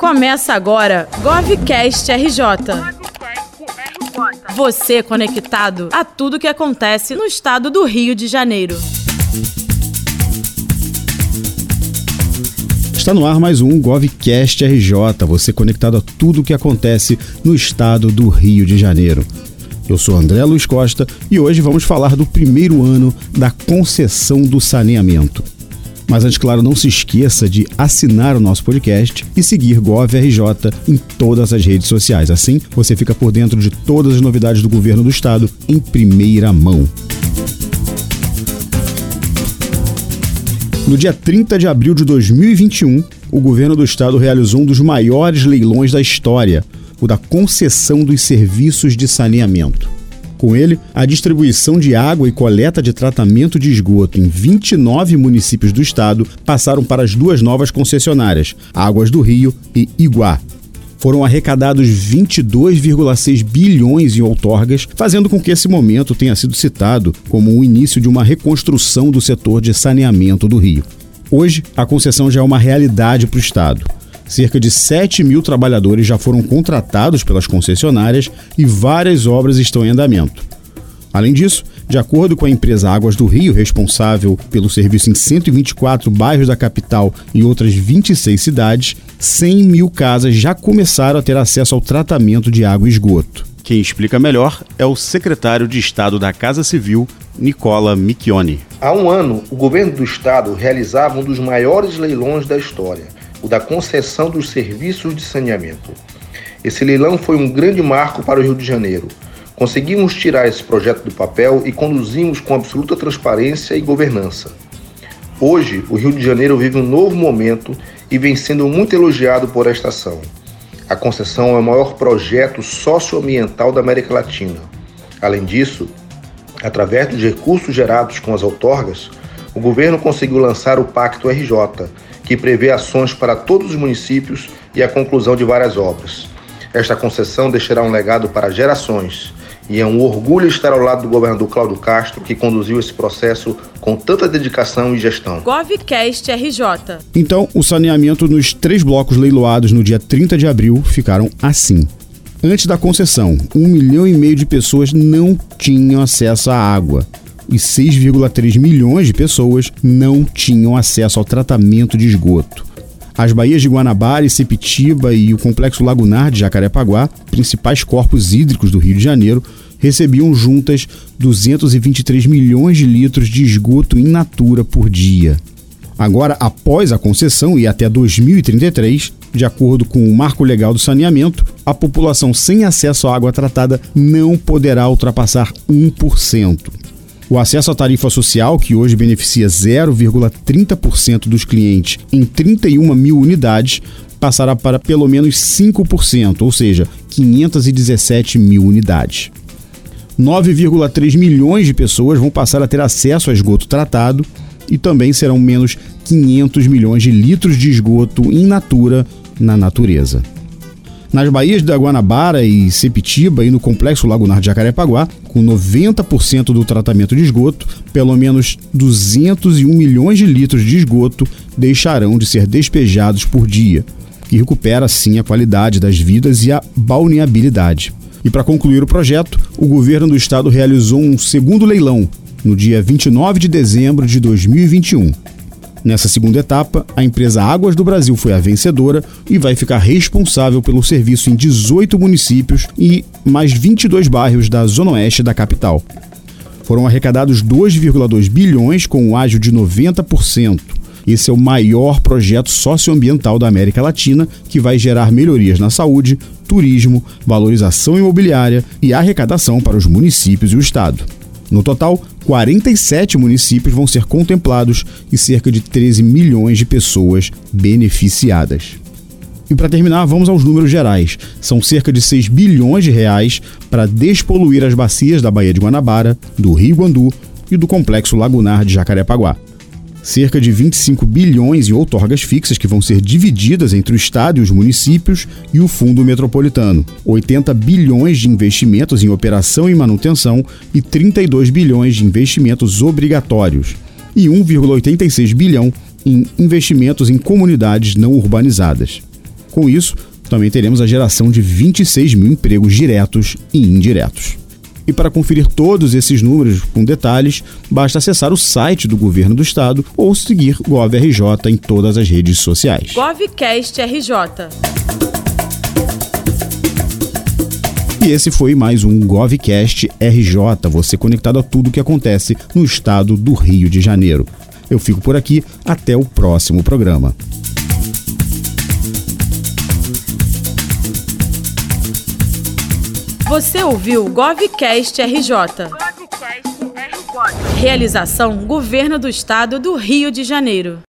Começa agora GovCast RJ. Você conectado a tudo que acontece no estado do Rio de Janeiro. Está no ar mais um GovCast RJ, você conectado a tudo o que acontece no estado do Rio de Janeiro. Eu sou André Luiz Costa e hoje vamos falar do primeiro ano da concessão do saneamento. Mas antes, claro, não se esqueça de assinar o nosso podcast e seguir GovRJ em todas as redes sociais. Assim, você fica por dentro de todas as novidades do governo do estado em primeira mão. No dia 30 de abril de 2021, o governo do estado realizou um dos maiores leilões da história, o da concessão dos serviços de saneamento. Com ele, a distribuição de água e coleta de tratamento de esgoto em 29 municípios do estado passaram para as duas novas concessionárias, Águas do Rio e Iguá. Foram arrecadados 22,6 bilhões em outorgas, fazendo com que esse momento tenha sido citado como o início de uma reconstrução do setor de saneamento do Rio. Hoje, a concessão já é uma realidade para o Estado. Cerca de 7 mil trabalhadores já foram contratados pelas concessionárias e várias obras estão em andamento. Além disso, de acordo com a empresa Águas do Rio, responsável pelo serviço em 124 bairros da capital e outras 26 cidades, 100 mil casas já começaram a ter acesso ao tratamento de água e esgoto. Quem explica melhor é o secretário de Estado da Casa Civil, Nicola Micchione. Há um ano, o governo do estado realizava um dos maiores leilões da história o da concessão dos serviços de saneamento. Esse leilão foi um grande marco para o Rio de Janeiro. Conseguimos tirar esse projeto do papel e conduzimos com absoluta transparência e governança. Hoje, o Rio de Janeiro vive um novo momento e vem sendo muito elogiado por esta ação. A concessão é o maior projeto socioambiental da América Latina. Além disso, através dos recursos gerados com as outorgas, o governo conseguiu lançar o Pacto RJ, que prevê ações para todos os municípios e a conclusão de várias obras. Esta concessão deixará um legado para gerações e é um orgulho estar ao lado do governador Cláudio Castro, que conduziu esse processo com tanta dedicação e gestão. GovCast RJ. Então, o saneamento nos três blocos leiloados no dia 30 de abril ficaram assim. Antes da concessão, um milhão e meio de pessoas não tinham acesso à água e 6,3 milhões de pessoas não tinham acesso ao tratamento de esgoto. As baías de Guanabara e Sepitiba e o complexo lagunar de Jacarepaguá, principais corpos hídricos do Rio de Janeiro, recebiam juntas 223 milhões de litros de esgoto in natura por dia. Agora, após a concessão e até 2033, de acordo com o Marco Legal do Saneamento, a população sem acesso à água tratada não poderá ultrapassar 1%. O acesso à tarifa social, que hoje beneficia 0,30% dos clientes em 31 mil unidades, passará para pelo menos 5%, ou seja, 517 mil unidades. 9,3 milhões de pessoas vão passar a ter acesso a esgoto tratado e também serão menos 500 milhões de litros de esgoto in natura na natureza. Nas baías da Guanabara e Sepitiba e no complexo lagunar de Jacarepaguá, com 90% do tratamento de esgoto, pelo menos 201 milhões de litros de esgoto deixarão de ser despejados por dia, que recupera assim a qualidade das vidas e a balneabilidade. E para concluir o projeto, o governo do estado realizou um segundo leilão no dia 29 de dezembro de 2021 Nessa segunda etapa, a empresa Águas do Brasil foi a vencedora e vai ficar responsável pelo serviço em 18 municípios e mais 22 bairros da zona oeste da capital. Foram arrecadados 2,2 bilhões com um ágio de 90%. Esse é o maior projeto socioambiental da América Latina que vai gerar melhorias na saúde, turismo, valorização imobiliária e arrecadação para os municípios e o Estado. No total, 47 municípios vão ser contemplados e cerca de 13 milhões de pessoas beneficiadas. E para terminar, vamos aos números gerais. São cerca de 6 bilhões de reais para despoluir as bacias da Baía de Guanabara, do Rio Guandu e do complexo lagunar de Jacarepaguá cerca de 25 bilhões em outorgas fixas que vão ser divididas entre o Estado e os municípios e o Fundo Metropolitano, 80 bilhões de investimentos em operação e manutenção e 32 bilhões de investimentos obrigatórios e 1,86 bilhão em investimentos em comunidades não urbanizadas. Com isso, também teremos a geração de 26 mil empregos diretos e indiretos. E para conferir todos esses números com detalhes, basta acessar o site do Governo do Estado ou seguir GovRJ em todas as redes sociais. GovCast RJ. E esse foi mais um GovCast RJ, você conectado a tudo o que acontece no estado do Rio de Janeiro. Eu fico por aqui, até o próximo programa. Você ouviu GovCast RJ. Realização Governo do Estado do Rio de Janeiro.